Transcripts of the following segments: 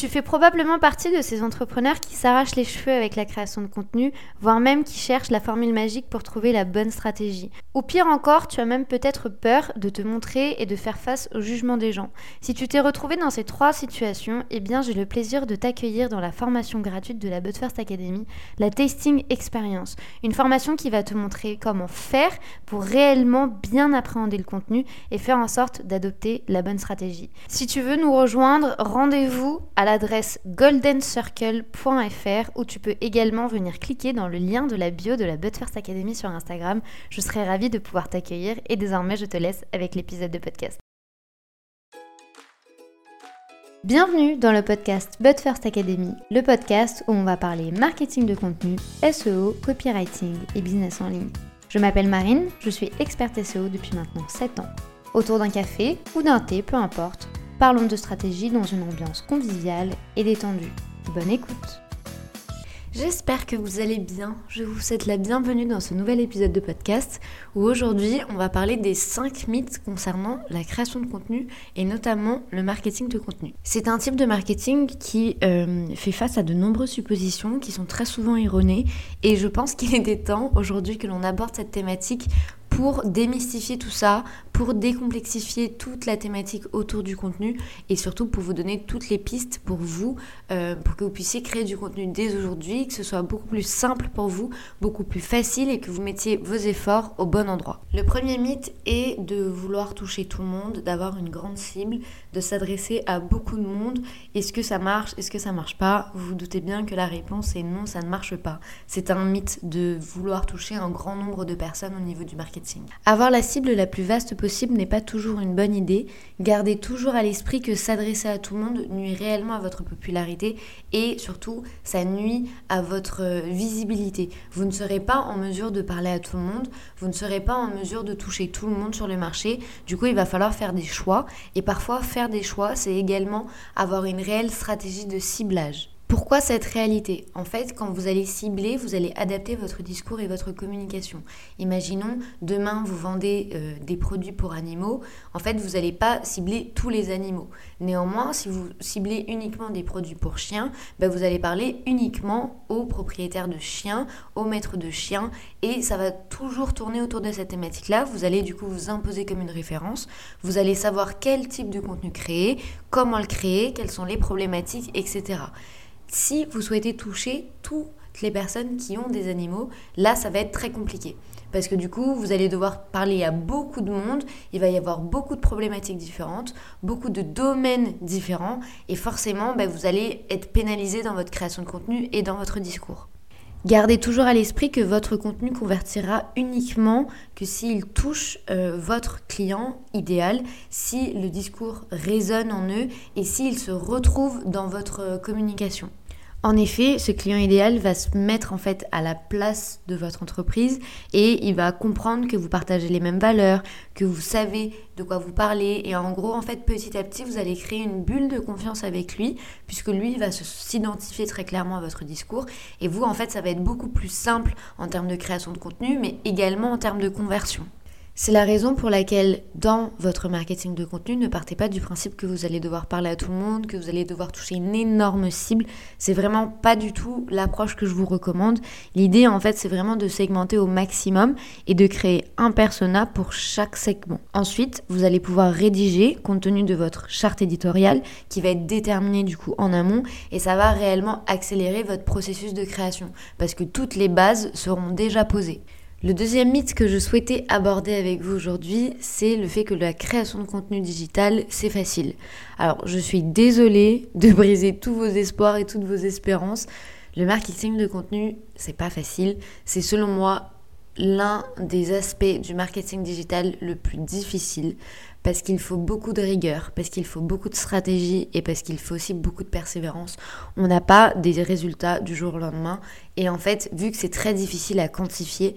Tu fais probablement partie de ces entrepreneurs qui s'arrachent les cheveux avec la création de contenu, voire même qui cherchent la formule magique pour trouver la bonne stratégie. Ou pire encore, tu as même peut-être peur de te montrer et de faire face au jugement des gens. Si tu t'es retrouvé dans ces trois situations, eh bien j'ai le plaisir de t'accueillir dans la formation gratuite de la But First Academy, la Tasting Experience. Une formation qui va te montrer comment faire pour réellement bien appréhender le contenu et faire en sorte d'adopter la bonne stratégie. Si tu veux nous rejoindre, rendez-vous à l'adresse goldencircle.fr où tu peux également venir cliquer dans le lien de la bio de la But First Academy sur Instagram. Je serai ravie de pouvoir t'accueillir et désormais je te laisse avec l'épisode de podcast. Bienvenue dans le podcast But First Academy, le podcast où on va parler marketing de contenu, SEO, copywriting et business en ligne. Je m'appelle Marine, je suis experte SEO depuis maintenant 7 ans. Autour d'un café ou d'un thé, peu importe, Parlons de stratégie dans une ambiance conviviale et détendue. Bonne écoute J'espère que vous allez bien. Je vous souhaite la bienvenue dans ce nouvel épisode de podcast où aujourd'hui on va parler des 5 mythes concernant la création de contenu et notamment le marketing de contenu. C'est un type de marketing qui euh, fait face à de nombreuses suppositions qui sont très souvent erronées et je pense qu'il des temps aujourd'hui que l'on aborde cette thématique pour démystifier tout ça, pour décomplexifier toute la thématique autour du contenu et surtout pour vous donner toutes les pistes pour vous, euh, pour que vous puissiez créer du contenu dès aujourd'hui, que ce soit beaucoup plus simple pour vous, beaucoup plus facile et que vous mettiez vos efforts au bon endroit. Le premier mythe est de vouloir toucher tout le monde, d'avoir une grande cible, de s'adresser à beaucoup de monde. Est-ce que ça marche? Est-ce que ça marche pas? Vous vous doutez bien que la réponse est non, ça ne marche pas. C'est un mythe de vouloir toucher un grand nombre de personnes au niveau du marketing avoir la cible la plus vaste possible n'est pas toujours une bonne idée. Gardez toujours à l'esprit que s'adresser à tout le monde nuit réellement à votre popularité et surtout ça nuit à votre euh, visibilité. Vous ne serez pas en mesure de parler à tout le monde, vous ne serez pas en mesure de toucher tout le monde sur le marché. Du coup, il va falloir faire des choix et parfois faire des choix, c'est également avoir une réelle stratégie de ciblage. Pourquoi cette réalité? En fait, quand vous allez cibler, vous allez adapter votre discours et votre communication. Imaginons, demain, vous vendez euh, des produits pour animaux. En fait, vous n'allez pas cibler tous les animaux. Néanmoins, si vous ciblez uniquement des produits pour chiens, ben, vous allez parler uniquement aux propriétaires de chiens, aux maîtres de chiens, et ça va toujours tourner autour de cette thématique-là. Vous allez du coup vous imposer comme une référence. Vous allez savoir quel type de contenu créer, comment le créer, quelles sont les problématiques, etc si vous souhaitez toucher toutes les personnes qui ont des animaux, là, ça va être très compliqué. Parce que du coup, vous allez devoir parler à beaucoup de monde, il va y avoir beaucoup de problématiques différentes, beaucoup de domaines différents, et forcément, bah, vous allez être pénalisé dans votre création de contenu et dans votre discours. Gardez toujours à l'esprit que votre contenu convertira uniquement que s'il touche euh, votre client idéal, si le discours résonne en eux et s'il se retrouve dans votre euh, communication. En effet, ce client idéal va se mettre en fait à la place de votre entreprise et il va comprendre que vous partagez les mêmes valeurs, que vous savez de quoi vous parlez et en gros en fait petit à petit vous allez créer une bulle de confiance avec lui puisque lui va s'identifier très clairement à votre discours et vous en fait ça va être beaucoup plus simple en termes de création de contenu mais également en termes de conversion. C'est la raison pour laquelle dans votre marketing de contenu, ne partez pas du principe que vous allez devoir parler à tout le monde, que vous allez devoir toucher une énorme cible. C'est vraiment pas du tout l'approche que je vous recommande. L'idée en fait, c'est vraiment de segmenter au maximum et de créer un persona pour chaque segment. Ensuite, vous allez pouvoir rédiger compte tenu de votre charte éditoriale qui va être déterminée du coup en amont et ça va réellement accélérer votre processus de création parce que toutes les bases seront déjà posées. Le deuxième mythe que je souhaitais aborder avec vous aujourd'hui, c'est le fait que la création de contenu digital, c'est facile. Alors, je suis désolée de briser tous vos espoirs et toutes vos espérances. Le marketing de contenu, c'est pas facile. C'est selon moi l'un des aspects du marketing digital le plus difficile parce qu'il faut beaucoup de rigueur, parce qu'il faut beaucoup de stratégie et parce qu'il faut aussi beaucoup de persévérance. On n'a pas des résultats du jour au lendemain et en fait, vu que c'est très difficile à quantifier,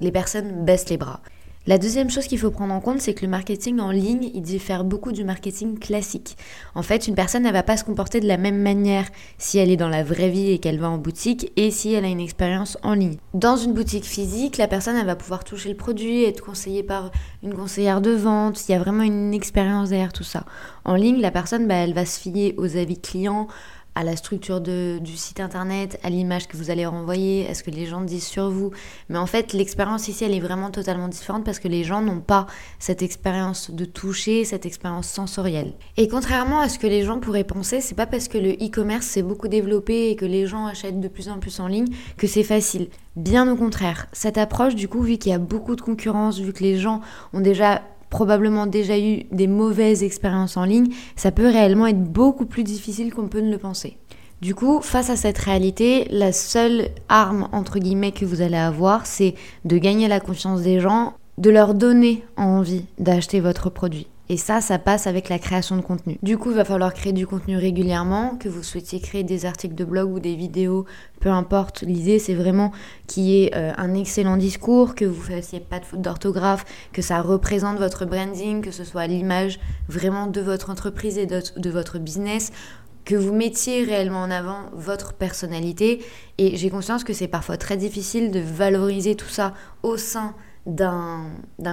les personnes baissent les bras. La deuxième chose qu'il faut prendre en compte, c'est que le marketing en ligne, il diffère beaucoup du marketing classique. En fait, une personne, ne va pas se comporter de la même manière si elle est dans la vraie vie et qu'elle va en boutique et si elle a une expérience en ligne. Dans une boutique physique, la personne, elle va pouvoir toucher le produit, être conseillée par une conseillère de vente. Il y a vraiment une expérience derrière tout ça. En ligne, la personne, bah, elle va se fier aux avis clients, à la structure du site internet, à l'image que vous allez renvoyer, à ce que les gens disent sur vous. Mais en fait, l'expérience ici, elle est vraiment totalement différente parce que les gens n'ont pas cette expérience de toucher, cette expérience sensorielle. Et contrairement à ce que les gens pourraient penser, c'est pas parce que le e-commerce s'est beaucoup développé et que les gens achètent de plus en plus en ligne que c'est facile. Bien au contraire, cette approche, du coup, vu qu'il y a beaucoup de concurrence, vu que les gens ont déjà probablement déjà eu des mauvaises expériences en ligne, ça peut réellement être beaucoup plus difficile qu'on peut ne le penser. Du coup, face à cette réalité, la seule arme entre guillemets que vous allez avoir, c'est de gagner la confiance des gens, de leur donner envie d'acheter votre produit. Et ça, ça passe avec la création de contenu. Du coup, il va falloir créer du contenu régulièrement, que vous souhaitiez créer des articles de blog ou des vidéos, peu importe. L'idée, c'est vraiment qu'il y ait euh, un excellent discours, que vous fassiez pas de faute d'orthographe, que ça représente votre branding, que ce soit l'image vraiment de votre entreprise et de, de votre business que vous mettiez réellement en avant votre personnalité. Et j'ai conscience que c'est parfois très difficile de valoriser tout ça au sein d'un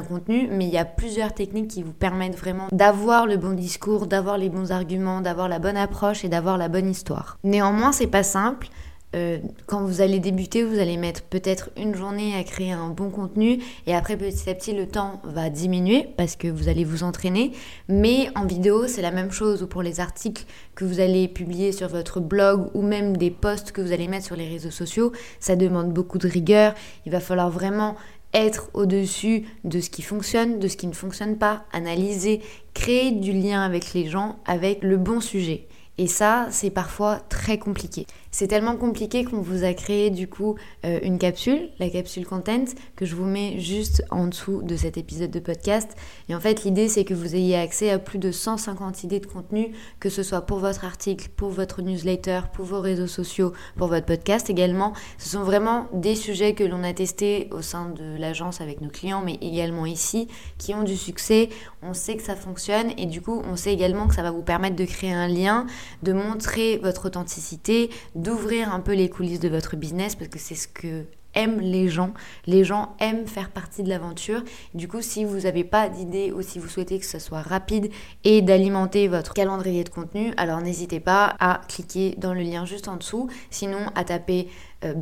contenu, mais il y a plusieurs techniques qui vous permettent vraiment d'avoir le bon discours, d'avoir les bons arguments, d'avoir la bonne approche et d'avoir la bonne histoire. Néanmoins, c'est pas simple. Euh, quand vous allez débuter, vous allez mettre peut-être une journée à créer un bon contenu et après petit à petit le temps va diminuer parce que vous allez vous entraîner. Mais en vidéo, c'est la même chose ou pour les articles que vous allez publier sur votre blog ou même des posts que vous allez mettre sur les réseaux sociaux, ça demande beaucoup de rigueur. Il va falloir vraiment être au-dessus de ce qui fonctionne, de ce qui ne fonctionne pas, analyser, créer du lien avec les gens, avec le bon sujet. Et ça, c'est parfois très compliqué. C'est tellement compliqué qu'on vous a créé du coup euh, une capsule, la capsule content, que je vous mets juste en dessous de cet épisode de podcast. Et en fait, l'idée c'est que vous ayez accès à plus de 150 idées de contenu, que ce soit pour votre article, pour votre newsletter, pour vos réseaux sociaux, pour votre podcast également. Ce sont vraiment des sujets que l'on a testés au sein de l'agence avec nos clients, mais également ici, qui ont du succès. On sait que ça fonctionne et du coup, on sait également que ça va vous permettre de créer un lien, de montrer votre authenticité, d'ouvrir un peu les coulisses de votre business parce que c'est ce que aiment les gens. Les gens aiment faire partie de l'aventure. Du coup, si vous n'avez pas d'idée ou si vous souhaitez que ce soit rapide et d'alimenter votre calendrier de contenu, alors n'hésitez pas à cliquer dans le lien juste en dessous. Sinon, à taper euh,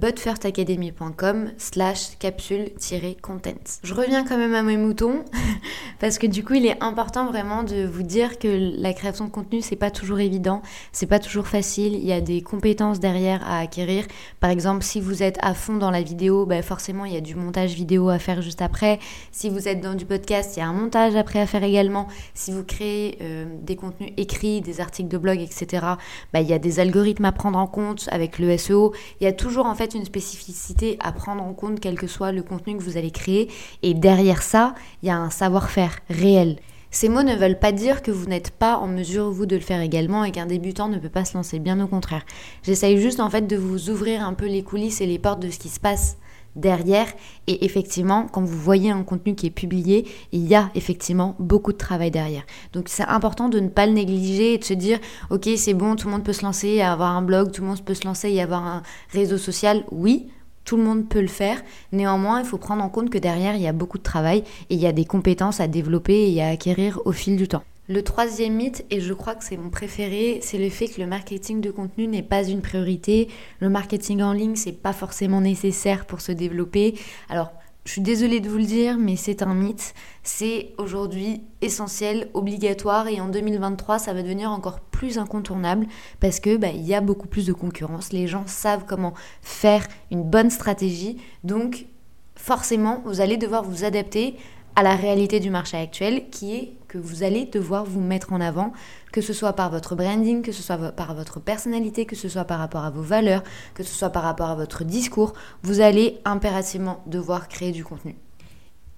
slash capsule-content. Je reviens quand même à mes moutons parce que du coup il est important vraiment de vous dire que la création de contenu c'est pas toujours évident, c'est pas toujours facile, il y a des compétences derrière à acquérir. Par exemple si vous êtes à fond dans la vidéo, bah forcément il y a du montage vidéo à faire juste après. Si vous êtes dans du podcast, il y a un montage après à faire également. Si vous créez euh, des contenus écrits, des articles de blog, etc., bah, il y a des algorithmes à prendre en compte avec le SEO. Il y a toujours en fait une spécificité à prendre en compte, quel que soit le contenu que vous allez créer. Et derrière ça, il y a un savoir-faire réel. Ces mots ne veulent pas dire que vous n'êtes pas en mesure, vous, de le faire également et qu'un débutant ne peut pas se lancer, bien au contraire. J'essaye juste en fait de vous ouvrir un peu les coulisses et les portes de ce qui se passe derrière. Et effectivement, quand vous voyez un contenu qui est publié, il y a effectivement beaucoup de travail derrière. Donc c'est important de ne pas le négliger et de se dire, ok, c'est bon, tout le monde peut se lancer et avoir un blog, tout le monde peut se lancer et avoir un réseau social. Oui, tout le monde peut le faire. Néanmoins, il faut prendre en compte que derrière, il y a beaucoup de travail et il y a des compétences à développer et à acquérir au fil du temps. Le troisième mythe, et je crois que c'est mon préféré, c'est le fait que le marketing de contenu n'est pas une priorité. Le marketing en ligne, c'est pas forcément nécessaire pour se développer. Alors, je suis désolée de vous le dire, mais c'est un mythe. C'est aujourd'hui essentiel, obligatoire, et en 2023, ça va devenir encore plus incontournable parce que bah, il y a beaucoup plus de concurrence. Les gens savent comment faire une bonne stratégie, donc forcément, vous allez devoir vous adapter à la réalité du marché actuel qui est que vous allez devoir vous mettre en avant, que ce soit par votre branding, que ce soit par votre personnalité, que ce soit par rapport à vos valeurs, que ce soit par rapport à votre discours, vous allez impérativement devoir créer du contenu.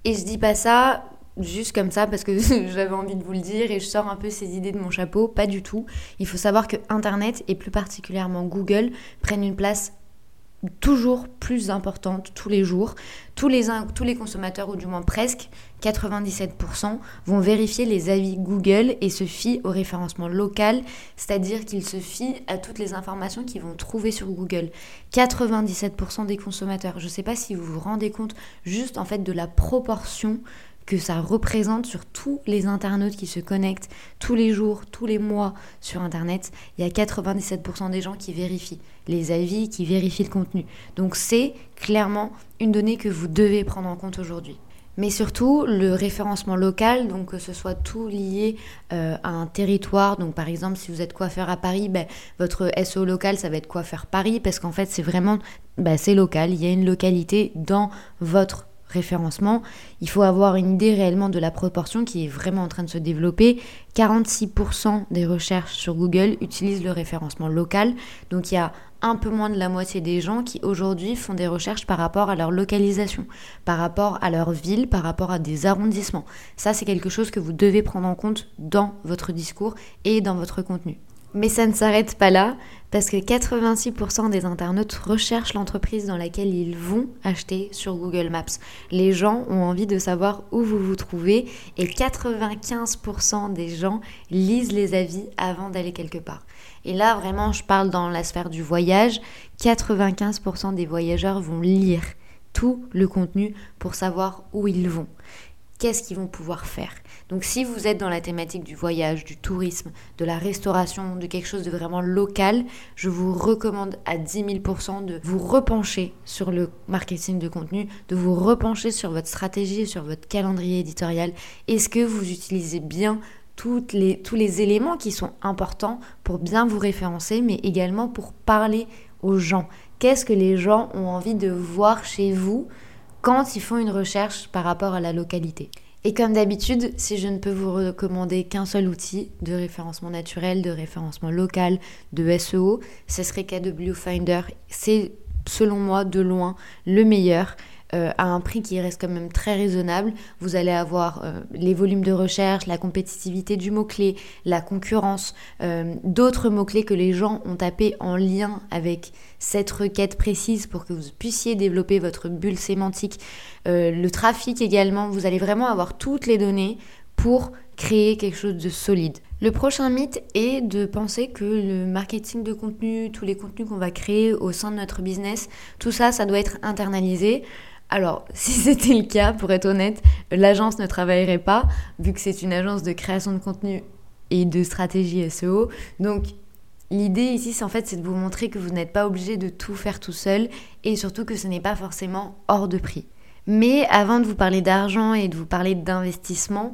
Et je dis pas ça juste comme ça parce que j'avais envie de vous le dire et je sors un peu ces idées de mon chapeau, pas du tout. Il faut savoir que Internet et plus particulièrement Google prennent une place toujours plus importante tous les jours. Tous les, tous les consommateurs, ou du moins presque 97%, vont vérifier les avis Google et se fient au référencement local, c'est-à-dire qu'ils se fient à toutes les informations qu'ils vont trouver sur Google. 97% des consommateurs. Je ne sais pas si vous vous rendez compte juste en fait de la proportion que ça représente sur tous les internautes qui se connectent tous les jours, tous les mois sur Internet, il y a 97% des gens qui vérifient les avis, qui vérifient le contenu. Donc c'est clairement une donnée que vous devez prendre en compte aujourd'hui. Mais surtout, le référencement local, donc que ce soit tout lié euh, à un territoire. Donc par exemple, si vous êtes coiffeur à Paris, ben, votre SEO local, ça va être coiffeur Paris, parce qu'en fait, c'est vraiment, ben, c'est local. Il y a une localité dans votre référencement, il faut avoir une idée réellement de la proportion qui est vraiment en train de se développer. 46% des recherches sur Google utilisent le référencement local, donc il y a un peu moins de la moitié des gens qui aujourd'hui font des recherches par rapport à leur localisation, par rapport à leur ville, par rapport à des arrondissements. Ça, c'est quelque chose que vous devez prendre en compte dans votre discours et dans votre contenu. Mais ça ne s'arrête pas là, parce que 86% des internautes recherchent l'entreprise dans laquelle ils vont acheter sur Google Maps. Les gens ont envie de savoir où vous vous trouvez et 95% des gens lisent les avis avant d'aller quelque part. Et là, vraiment, je parle dans la sphère du voyage, 95% des voyageurs vont lire tout le contenu pour savoir où ils vont qu'est-ce qu'ils vont pouvoir faire. Donc si vous êtes dans la thématique du voyage, du tourisme, de la restauration, de quelque chose de vraiment local, je vous recommande à 10 000% de vous repencher sur le marketing de contenu, de vous repencher sur votre stratégie, sur votre calendrier éditorial. Est-ce que vous utilisez bien tous les éléments qui sont importants pour bien vous référencer, mais également pour parler aux gens? Qu'est-ce que les gens ont envie de voir chez vous quand ils font une recherche par rapport à la localité. Et comme d'habitude, si je ne peux vous recommander qu'un seul outil de référencement naturel, de référencement local, de SEO, ce serait KW Finder. C'est selon moi de loin le meilleur. Euh, à un prix qui reste quand même très raisonnable. Vous allez avoir euh, les volumes de recherche, la compétitivité du mot-clé, la concurrence, euh, d'autres mots-clés que les gens ont tapés en lien avec cette requête précise pour que vous puissiez développer votre bulle sémantique. le trafic également, vous allez vraiment avoir toutes les données pour créer quelque chose de solide. Le prochain mythe est de penser que le marketing de contenu, tous les contenus qu'on va créer au sein de notre business, tout ça, ça doit être internalisé. Alors, si c'était le cas, pour être honnête, l'agence ne travaillerait pas, vu que c'est une agence de création de contenu et de stratégie SEO. Donc, l'idée ici, c'est en fait, c'est de vous montrer que vous n'êtes pas obligé de tout faire tout seul et surtout que ce n'est pas forcément hors de prix. Mais avant de vous parler d'argent et de vous parler d'investissement,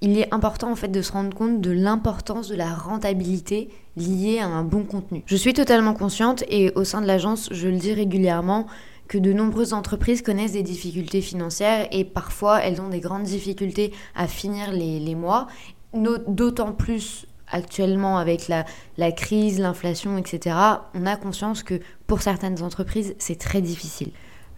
il est important en fait de se rendre compte de l'importance de la rentabilité liée à un bon contenu. Je suis totalement consciente et au sein de l'agence, je le dis régulièrement, que de nombreuses entreprises connaissent des difficultés financières et parfois elles ont des grandes difficultés à finir les, mois, d'autant plus actuellement avec la, la crise, l'inflation, etc. On a conscience que pour certaines entreprises, c'est très difficile.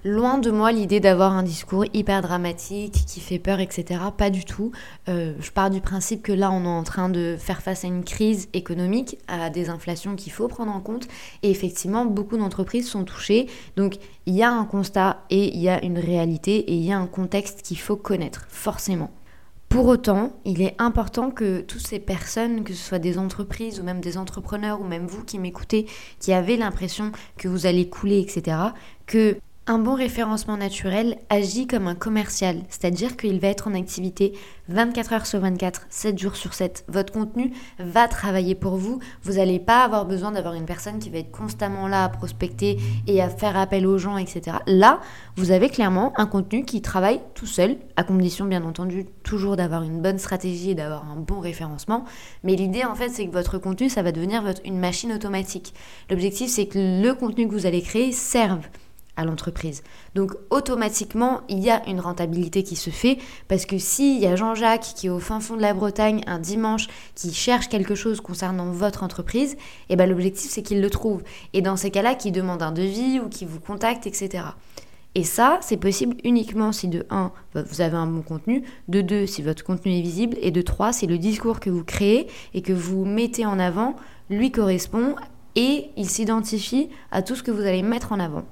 Loin de moi l'idée d'avoir un discours hyper dramatique qui fait peur, etc. Pas du tout. Euh, je pars du principe que là, on est en train de faire face à une crise économique, à des inflations qu'il faut prendre en compte. Et effectivement, beaucoup d'entreprises sont touchées. Donc, il y a un constat et il y a une réalité et il y a un contexte qu'il faut connaître, forcément. Pour autant, il est important que toutes ces personnes, que ce soit des entreprises ou même des entrepreneurs ou même vous qui m'écoutez, qui avez l'impression que vous allez couler, etc., que un bon référencement naturel agit comme un commercial, c'est-à-dire qu'il va être en activité 24 heures sur 24, 7 jours sur 7. Votre contenu va travailler pour vous. Vous n'allez pas avoir besoin d'avoir une personne qui va être constamment là à prospecter et à faire appel aux gens, etc. Là, vous avez clairement un contenu qui travaille tout seul, à condition bien entendu toujours d'avoir une bonne stratégie et d'avoir un bon référencement. Mais l'idée en fait, c'est que votre contenu, ça va devenir une machine automatique. L'objectif, c'est que le contenu que vous allez créer serve à l'entreprise. Donc automatiquement, il y a une rentabilité qui se fait parce que s'il y a Jean-Jacques qui est au fin fond de la Bretagne un dimanche qui cherche quelque chose concernant votre entreprise, eh ben l'objectif c'est qu'il le trouve. Et dans ces cas-là, qu'il demande un devis ou qu'il vous contacte, etc. Et ça, c'est possible uniquement si de 1, vous avez un bon contenu, de 2, si votre contenu est visible, et de 3, si le discours que vous créez et que vous mettez en avant lui correspond et il s'identifie à tout ce que vous allez mettre en avant.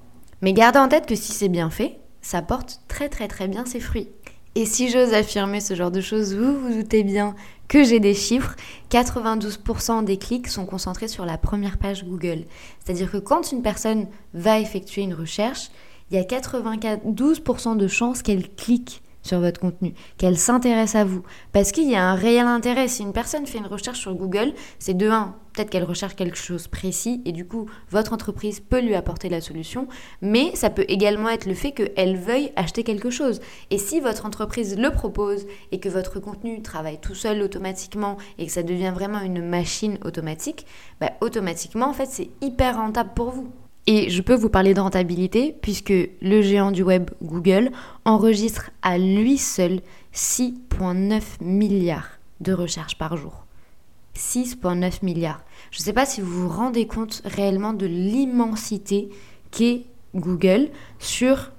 Mais gardez en tête que si c'est bien fait, ça porte très très très bien ses fruits. Et si j'ose affirmer ce genre de choses, vous vous doutez bien que j'ai des chiffres, 92% des clics sont concentrés sur la première page Google. C'est-à-dire que quand une personne va effectuer une recherche, il y a 92% de chances qu'elle clique sur votre contenu, qu'elle s'intéresse à vous. Parce qu'il y a un réel intérêt. Si une personne fait une recherche sur Google, c'est de 1, peut-être qu'elle recherche quelque chose précis et du coup, votre entreprise peut lui apporter la solution, mais ça peut également être le fait qu'elle veuille acheter quelque chose. Et si votre entreprise le propose et que votre contenu travaille tout seul automatiquement et que ça devient vraiment une machine automatique, bah, automatiquement, en fait, c'est hyper rentable pour vous. Et je peux vous parler de rentabilité puisque le géant du web Google enregistre à lui seul 6,9 milliards de recherches par jour. 6,9 milliards. Je ne sais pas si vous vous rendez compte réellement de l'immensité qu'est Google sur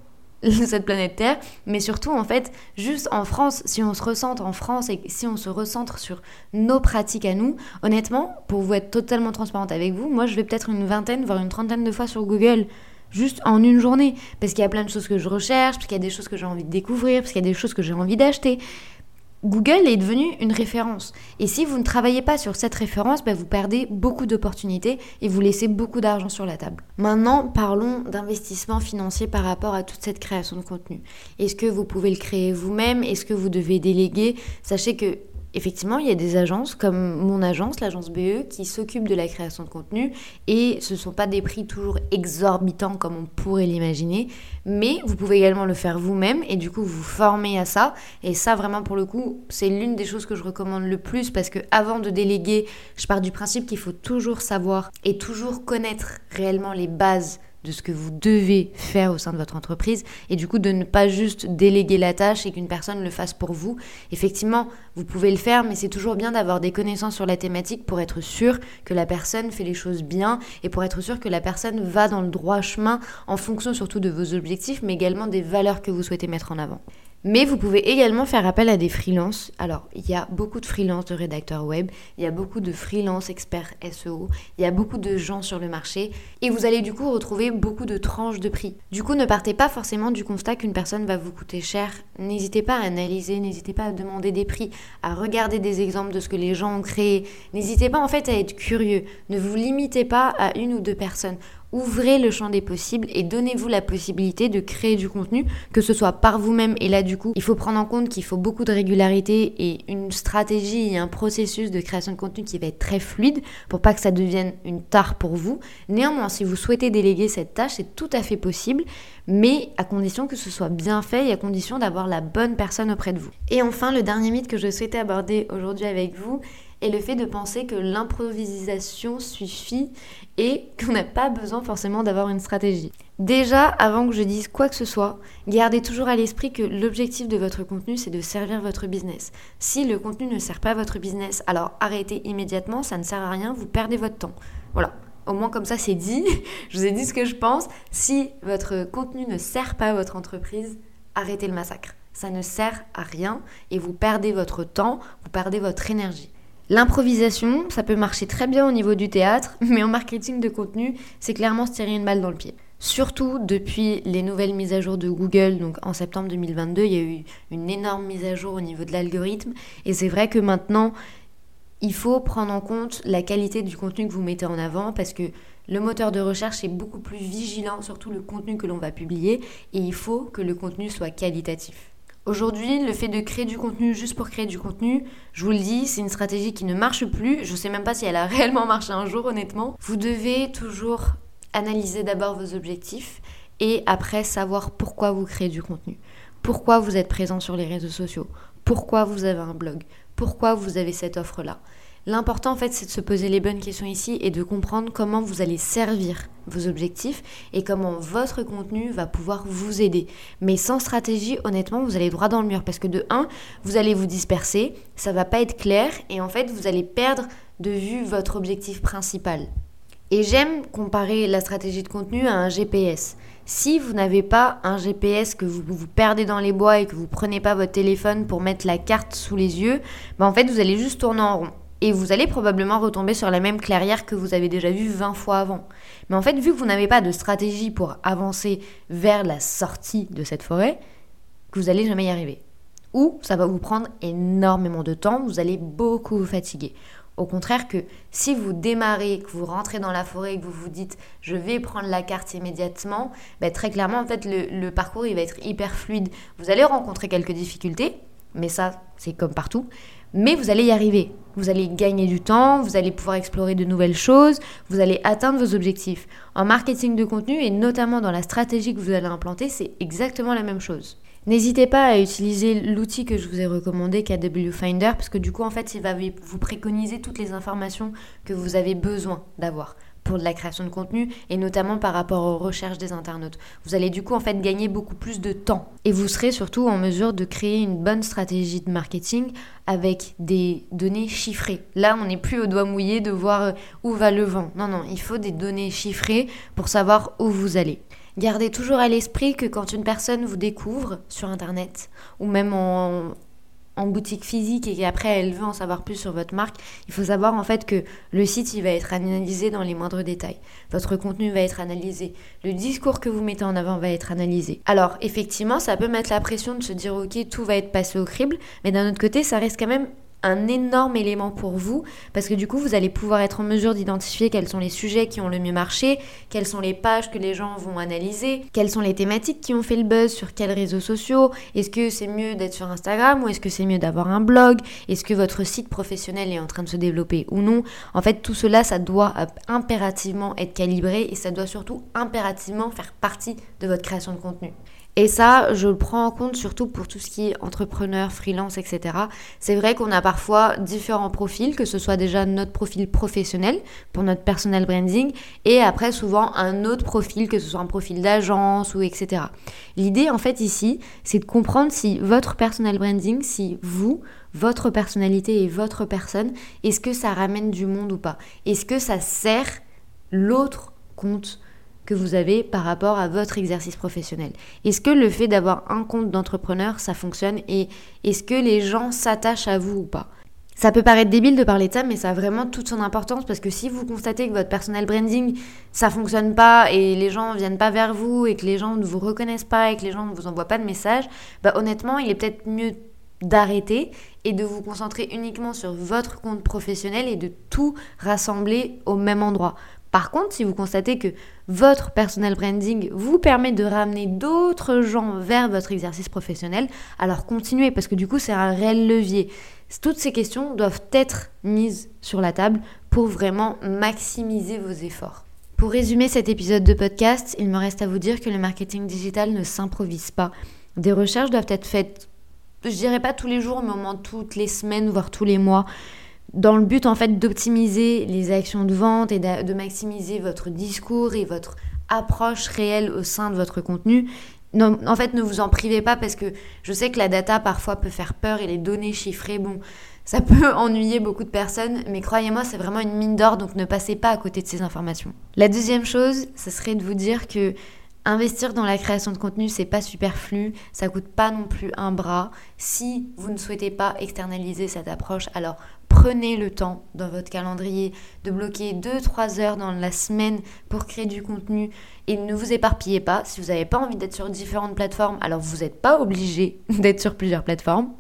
cette planète Terre, mais surtout en fait, juste en France, si on se recentre en France et si on se recentre sur nos pratiques à nous, honnêtement, pour vous être totalement transparente avec vous, moi je vais peut-être une vingtaine, voire une trentaine de fois sur Google juste en une journée, parce qu'il y a plein de choses que je recherche, parce qu'il y a des choses que j'ai envie de découvrir, parce qu'il y a des choses que j'ai envie d'acheter. Google est devenu une référence. Et si vous ne travaillez pas sur cette référence, ben, vous perdez beaucoup d'opportunités et vous laissez beaucoup d'argent sur la table. Maintenant, parlons d'investissement financier par rapport à toute cette création de contenu. Est-ce que vous pouvez le créer vous-même? Est-ce que vous devez déléguer? Sachez que effectivement, il y a des agences comme mon agence, l'agence BE, qui s'occupent de la création de contenu. Et ce ne sont pas des prix toujours exorbitants comme on pourrait l'imaginer, mais vous pouvez également le faire vous-même. Et du coup vous former à ça. Et ça, vraiment, pour le coup, c'est l'une des choses que je recommande le plus. Parce que avant de déléguer, je pars du principe qu'il faut toujours savoir et toujours connaître réellement les bases de ce que vous devez faire au sein de votre entreprise et du coup de ne pas juste déléguer la tâche et qu'une personne le fasse pour vous. Effectivement, vous pouvez le faire, mais c'est toujours bien d'avoir des connaissances sur la thématique pour être sûr que la personne fait les choses bien et pour être sûr que la personne va dans le droit chemin en fonction surtout de vos objectifs, mais également des valeurs que vous souhaitez mettre en avant. Mais vous pouvez également faire appel à des freelances. Alors, il y a beaucoup de freelances de rédacteurs web, il y a beaucoup de freelances experts SEO, il y a beaucoup de gens sur le marché et vous allez du coup retrouver beaucoup de tranches de prix. Du coup, ne partez pas forcément du constat qu'une personne va vous coûter cher. N'hésitez pas à analyser, n'hésitez pas à demander des prix, à regarder des exemples de ce que les gens ont créé. N'hésitez pas en fait à être curieux. Ne vous limitez pas à une ou deux personnes. Ouvrez le champ des possibles et donnez-vous la possibilité de créer du contenu, que ce soit par vous-même. Et là, du coup, il faut prendre en compte qu'il faut beaucoup de régularité et une stratégie et un processus de création de contenu qui va être très fluide pour pas que ça devienne une tare pour vous. Néanmoins, si vous souhaitez déléguer cette tâche, c'est tout à fait possible, mais à condition que ce soit bien fait et à condition d'avoir la bonne personne auprès de vous. Et enfin, le dernier mythe que je souhaitais aborder aujourd'hui avec vous, et le fait de penser que l'improvisation suffit et qu'on n'a pas besoin forcément d'avoir une stratégie. Déjà, avant que je dise quoi que ce soit, gardez toujours à l'esprit que l'objectif de votre contenu, c'est de servir votre business. Si le contenu ne sert pas votre business, alors arrêtez immédiatement, ça ne sert à rien, vous perdez votre temps. Voilà. Au moins comme ça c'est dit, je vous ai dit ce que je pense. Si votre contenu ne sert pas à votre entreprise, arrêtez le massacre. Ça ne sert à rien et vous perdez votre temps, vous perdez votre énergie. L'improvisation, ça peut marcher très bien au niveau du théâtre, mais en marketing de contenu, c'est clairement se tirer une balle dans le pied. Surtout depuis les nouvelles mises à jour de Google, donc en septembre 2022, il y a eu une énorme mise à jour au niveau de l'algorithme, et c'est vrai que maintenant, il faut prendre en compte la qualité du contenu que vous mettez en avant, parce que le moteur de recherche est beaucoup plus vigilant sur tout le contenu que l'on va publier, et il faut que le contenu soit qualitatif. Aujourd'hui, le fait de créer du contenu juste pour créer du contenu, je vous le dis, c'est une stratégie qui ne marche plus. Je ne sais même pas si elle a réellement marché un jour, honnêtement. Vous devez toujours analyser d'abord vos objectifs et après savoir pourquoi vous créez du contenu. Pourquoi vous êtes présent sur les réseaux sociaux Pourquoi vous avez un blog Pourquoi vous avez cette offre-là L'important en fait c'est de se poser les bonnes questions ici et de comprendre comment vous allez servir vos objectifs et comment votre contenu va pouvoir vous aider. Mais sans stratégie, honnêtement, vous allez droit dans le mur parce que de 1, vous allez vous disperser, ça va pas être clair et en fait vous allez perdre de vue votre objectif principal. Et j'aime comparer la stratégie de contenu à un GPS. Si vous n'avez pas un GPS que vous vous perdez dans les bois et que vous prenez pas votre téléphone pour mettre la carte sous les yeux, ben en fait vous allez juste tourner en rond et vous allez probablement retomber sur la même clairière que vous avez déjà vue 20 fois avant. Mais en fait, vu que vous n'avez pas de stratégie pour avancer vers la sortie de cette forêt, vous n'allez jamais y arriver. Ou ça va vous prendre énormément de temps, vous allez beaucoup vous fatiguer. Au contraire que si vous démarrez, que vous rentrez dans la forêt, que vous vous dites je vais prendre la carte immédiatement, ben, très clairement en le, le parcours il va être hyper fluide. Vous allez rencontrer quelques difficultés, mais ça c'est comme partout. Mais vous allez y arriver. Vous allez gagner du temps, vous allez pouvoir explorer de nouvelles choses, vous allez atteindre vos objectifs. En marketing de contenu et notamment dans la stratégie que vous allez implanter, c'est exactement la même chose. N'hésitez pas à utiliser l'outil que je vous ai recommandé, KW Finder, parce que du coup, en fait, il va vous préconiser toutes les informations que vous avez besoin d'avoir pour de la création de contenu et notamment par rapport aux recherches des internautes. Vous allez du coup en fait gagner beaucoup plus de temps et vous serez surtout en mesure de créer une bonne stratégie de marketing avec des données chiffrées. Là, on n'est plus au doigt mouillé de voir euh, où va le vent. Non, non, il faut des données chiffrées pour savoir où vous allez. Gardez toujours à l'esprit que quand une personne vous découvre sur Internet ou même en, en boutique physique et qu'après elle veut en savoir plus sur votre marque, il faut savoir en fait que le site il va être analysé dans les moindres détails. Votre contenu va être analysé. Le discours que vous mettez en avant va être analysé. Alors effectivement, ça peut mettre la pression de se dire ok, tout va être passé au crible, mais d'un autre côté, ça reste quand même un énorme élément pour vous parce que du coup vous allez pouvoir être en mesure d'identifier quels sont les sujets qui ont le mieux marché, quelles sont les pages que les gens vont analyser, quelles sont les thématiques qui ont fait le buzz sur quels réseaux sociaux, est-ce que c'est mieux d'être sur Instagram ou est-ce que c'est mieux d'avoir un blog, est-ce que votre site professionnel est en train de se développer ou non. En fait tout cela ça doit impérativement être calibré et ça doit surtout impérativement faire partie de votre création de contenu. Et ça, je le prends en compte surtout pour tout ce qui est entrepreneur, freelance, etc. C'est vrai qu'on a parfois différents profils, que ce soit déjà notre profil professionnel pour notre personal branding, et après souvent un autre profil, que ce soit un profil d'agence ou etc. L'idée en fait ici, c'est de comprendre si votre personal branding, si vous, votre personnalité et votre personne, est-ce que ça ramène du monde ou pas? Est-ce que ça sert l'autre compte que vous avez par rapport à votre exercice professionnel. Est-ce que le fait d'avoir un compte d'entrepreneur, ça fonctionne et est-ce que les gens s'attachent à vous ou pas? Ça peut paraître débile de parler de ça, mais ça a vraiment toute son importance parce que si vous constatez que votre personal branding, ça fonctionne pas et les gens viennent pas vers vous et que les gens ne vous reconnaissent pas et que les gens ne vous envoient pas de messages, bah honnêtement, il est peut-être mieux d'arrêter et de vous concentrer uniquement sur votre compte professionnel et de tout rassembler au même endroit. Par contre, si vous constatez que votre personal branding vous permet de ramener d'autres gens vers votre exercice professionnel, alors continuez parce que du coup c'est un réel levier. Toutes ces questions doivent être mises sur la table pour vraiment maximiser vos efforts. Pour résumer cet épisode de podcast, il me reste à vous dire que le marketing digital ne s'improvise pas. Des recherches doivent être faites, je dirais pas tous les jours, mais au moins toutes les semaines, voire tous les mois dans le but en fait d'optimiser les actions de vente et de, maximiser votre discours et votre approche réelle au sein de votre contenu. En fait, ne vous en privez pas parce que je sais que la data parfois peut faire peur et les données chiffrées, bon, ça peut ennuyer beaucoup de personnes, mais croyez-moi, c'est vraiment une mine d'or, donc ne passez pas à côté de ces informations. La deuxième chose, ce serait de vous dire que Investir dans la création de contenu, c'est pas superflu, ça coûte pas non plus un bras. Si vous ne souhaitez pas externaliser cette approche, alors prenez le temps dans votre calendrier de bloquer 2-3 heures dans la semaine pour créer du contenu et ne vous éparpillez pas. Si vous n'avez pas envie d'être sur différentes plateformes, alors vous n'êtes pas obligé d'être sur plusieurs plateformes.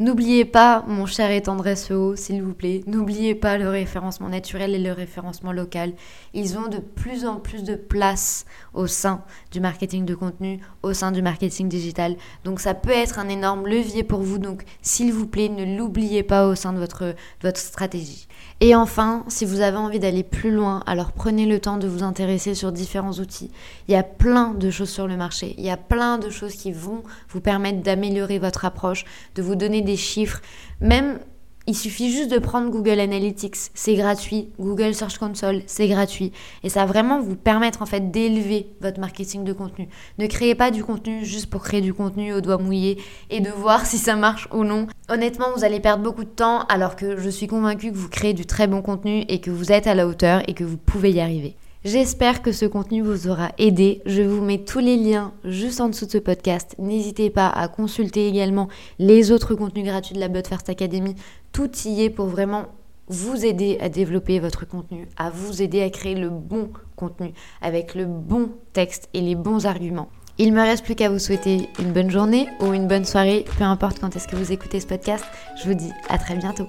N'oubliez pas, mon cher et tendre SEO, s'il vous plaît, n'oubliez pas le référencement naturel et le référencement local. Ils ont de plus en plus de place au sein du marketing de contenu, au sein du marketing digital. Donc ça peut être un énorme levier pour vous. Donc s'il vous plaît, ne l'oubliez pas au sein de votre, de votre stratégie. Et enfin, si vous avez envie d'aller plus loin, alors prenez le temps de vous intéresser sur différents outils. Il y a plein de choses sur le marché. Il y a plein de choses qui vont vous permettre d'améliorer votre approche, de vous donner des chiffres. Même il suffit juste de prendre Google Analytics, c'est gratuit. Google Search Console, c'est gratuit. Et ça va vraiment vous permettre en fait d'élever votre marketing de contenu. Ne créez pas du contenu juste pour créer du contenu au doigt mouillé et de voir si ça marche ou non. Honnêtement, vous allez perdre beaucoup de temps alors que je suis convaincue que vous créez du très bon contenu et que vous êtes à la hauteur et que vous pouvez y arriver. J'espère que ce contenu vous aura aidé. Je vous mets tous les liens juste en dessous de ce podcast. N'hésitez pas à consulter également les autres contenus gratuits de la But First Academy. Tout y est pour vraiment vous aider à développer votre contenu, à vous aider à créer le bon contenu avec le bon texte et les bons arguments. Il me reste plus qu'à vous souhaiter une bonne journée ou une bonne soirée, peu importe quand est-ce que vous écoutez ce podcast. Je vous dis à très bientôt.